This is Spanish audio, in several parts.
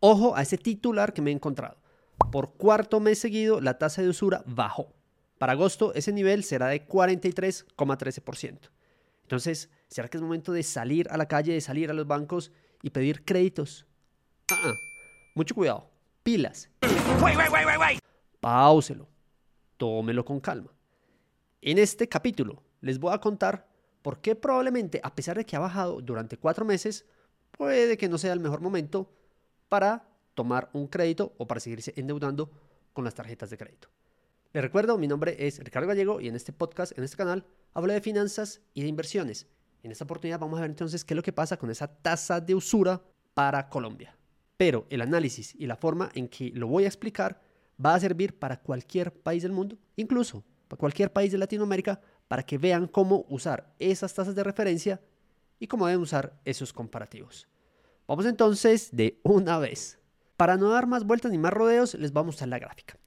Ojo a ese titular que me he encontrado. Por cuarto mes seguido, la tasa de usura bajó. Para agosto, ese nivel será de 43,13%. Entonces, ¿será que es momento de salir a la calle, de salir a los bancos y pedir créditos? Ah, ah. mucho cuidado. Pilas. Páuselo. Tómelo con calma. En este capítulo les voy a contar por qué probablemente, a pesar de que ha bajado durante cuatro meses, puede que no sea el mejor momento para tomar un crédito o para seguirse endeudando con las tarjetas de crédito. Les recuerdo, mi nombre es Ricardo Gallego y en este podcast, en este canal, hablo de finanzas y de inversiones. En esta oportunidad vamos a ver entonces qué es lo que pasa con esa tasa de usura para Colombia. Pero el análisis y la forma en que lo voy a explicar va a servir para cualquier país del mundo, incluso para cualquier país de Latinoamérica, para que vean cómo usar esas tasas de referencia y cómo deben usar esos comparativos. Vamos entonces de una vez. Para no dar más vueltas ni más rodeos, les vamos a la gráfica.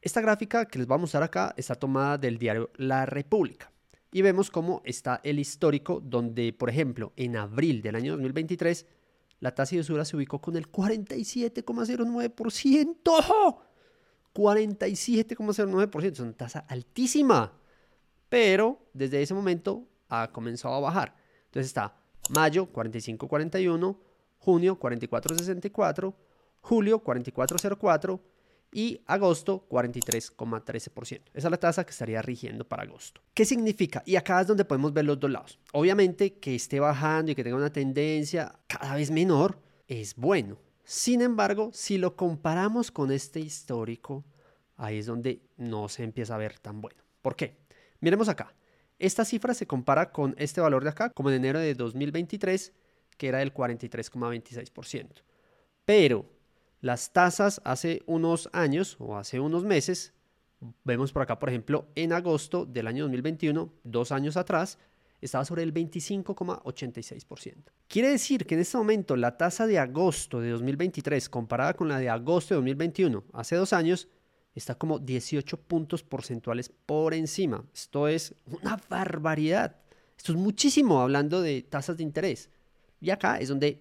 Esta gráfica que les vamos a mostrar acá está tomada del diario La República. Y vemos cómo está el histórico donde, por ejemplo, en abril del año 2023, la tasa de usura se ubicó con el 47,09%. 47,09%, es una tasa altísima. Pero desde ese momento ha comenzado a bajar. Entonces está mayo 45,41, junio 44,64, julio 44,04 y agosto 43,13%. Esa es la tasa que estaría rigiendo para agosto. ¿Qué significa? Y acá es donde podemos ver los dos lados. Obviamente que esté bajando y que tenga una tendencia cada vez menor es bueno. Sin embargo, si lo comparamos con este histórico, ahí es donde no se empieza a ver tan bueno. ¿Por qué? Miremos acá. Esta cifra se compara con este valor de acá, como en enero de 2023, que era del 43,26%. Pero las tasas hace unos años o hace unos meses, vemos por acá, por ejemplo, en agosto del año 2021, dos años atrás, estaba sobre el 25,86%. Quiere decir que en este momento la tasa de agosto de 2023 comparada con la de agosto de 2021, hace dos años, está como 18 puntos porcentuales por encima. Esto es una barbaridad. Esto es muchísimo hablando de tasas de interés. Y acá es donde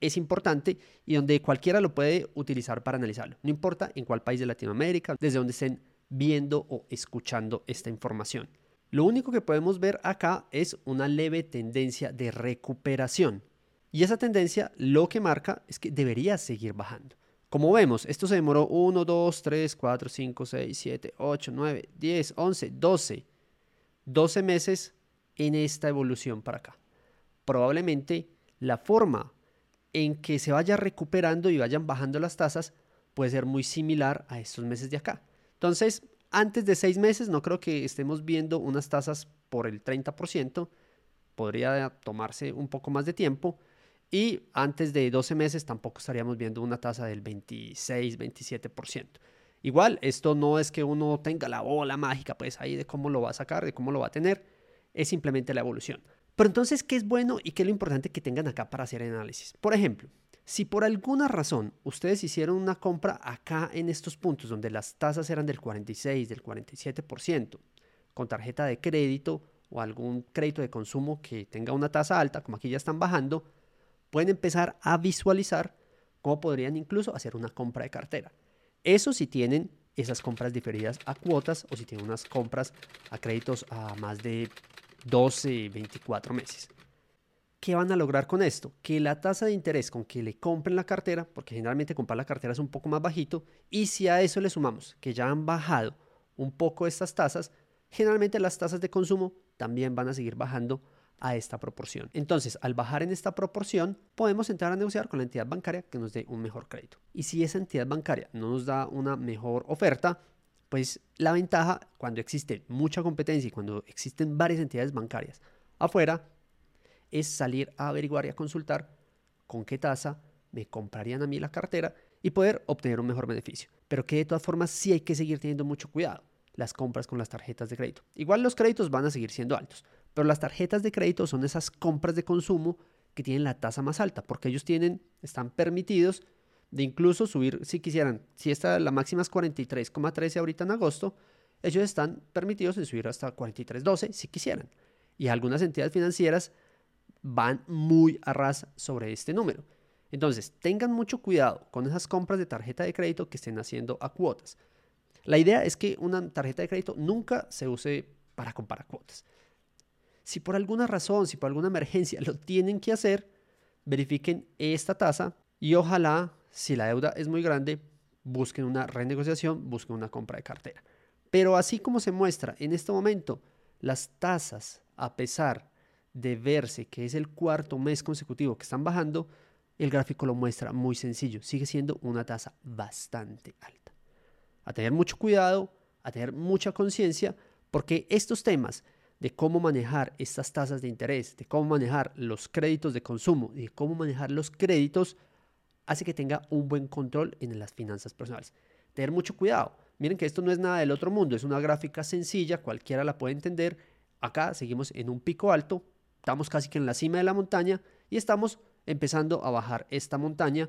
es importante y donde cualquiera lo puede utilizar para analizarlo. No importa en cuál país de Latinoamérica, desde donde estén viendo o escuchando esta información. Lo único que podemos ver acá es una leve tendencia de recuperación. Y esa tendencia lo que marca es que debería seguir bajando. Como vemos, esto se demoró 1, 2, 3, 4, 5, 6, 7, 8, 9, 10, 11, 12. 12 meses en esta evolución para acá. Probablemente la forma en que se vaya recuperando y vayan bajando las tasas puede ser muy similar a estos meses de acá. Entonces, antes de seis meses no creo que estemos viendo unas tasas por el 30%, podría tomarse un poco más de tiempo. Y antes de 12 meses tampoco estaríamos viendo una tasa del 26, 27%. Igual, esto no es que uno tenga la bola mágica, pues ahí de cómo lo va a sacar, de cómo lo va a tener, es simplemente la evolución. Pero entonces, ¿qué es bueno y qué es lo importante que tengan acá para hacer análisis? Por ejemplo, si por alguna razón ustedes hicieron una compra acá en estos puntos donde las tasas eran del 46, del 47%, con tarjeta de crédito o algún crédito de consumo que tenga una tasa alta, como aquí ya están bajando, pueden empezar a visualizar cómo podrían incluso hacer una compra de cartera. Eso si tienen esas compras diferidas a cuotas o si tienen unas compras a créditos a más de 12, 24 meses. ¿Qué van a lograr con esto? Que la tasa de interés con que le compren la cartera, porque generalmente comprar la cartera es un poco más bajito, y si a eso le sumamos que ya han bajado un poco estas tasas, generalmente las tasas de consumo también van a seguir bajando a esta proporción. Entonces, al bajar en esta proporción, podemos entrar a negociar con la entidad bancaria que nos dé un mejor crédito. Y si esa entidad bancaria no nos da una mejor oferta, pues la ventaja cuando existe mucha competencia y cuando existen varias entidades bancarias afuera es salir a averiguar y a consultar con qué tasa me comprarían a mí la cartera y poder obtener un mejor beneficio. Pero que de todas formas sí hay que seguir teniendo mucho cuidado las compras con las tarjetas de crédito. Igual los créditos van a seguir siendo altos, pero las tarjetas de crédito son esas compras de consumo que tienen la tasa más alta, porque ellos tienen, están permitidos de incluso subir si quisieran. Si esta la máxima es 43,13 ahorita en agosto, ellos están permitidos en subir hasta 43,12 si quisieran. Y algunas entidades financieras van muy a ras sobre este número. Entonces, tengan mucho cuidado con esas compras de tarjeta de crédito que estén haciendo a cuotas. La idea es que una tarjeta de crédito nunca se use para comprar cuotas. Si por alguna razón, si por alguna emergencia lo tienen que hacer, verifiquen esta tasa y ojalá, si la deuda es muy grande, busquen una renegociación, busquen una compra de cartera. Pero así como se muestra en este momento, las tasas, a pesar de verse que es el cuarto mes consecutivo que están bajando, el gráfico lo muestra muy sencillo. Sigue siendo una tasa bastante alta. A tener mucho cuidado, a tener mucha conciencia, porque estos temas de cómo manejar estas tasas de interés, de cómo manejar los créditos de consumo y de cómo manejar los créditos, hace que tenga un buen control en las finanzas personales. Tener mucho cuidado. Miren que esto no es nada del otro mundo, es una gráfica sencilla, cualquiera la puede entender. Acá seguimos en un pico alto, estamos casi que en la cima de la montaña y estamos empezando a bajar esta montaña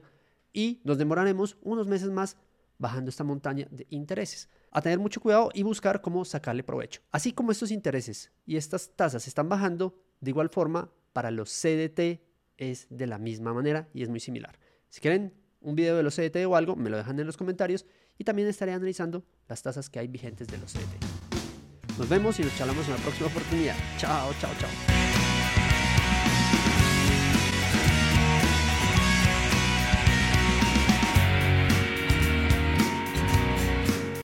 y nos demoraremos unos meses más bajando esta montaña de intereses. A tener mucho cuidado y buscar cómo sacarle provecho. Así como estos intereses y estas tasas están bajando, de igual forma, para los CDT es de la misma manera y es muy similar. Si quieren un video de los CDT o algo, me lo dejan en los comentarios y también estaré analizando las tasas que hay vigentes de los CDT. Nos vemos y nos charlamos en la próxima oportunidad. Chao, chao, chao.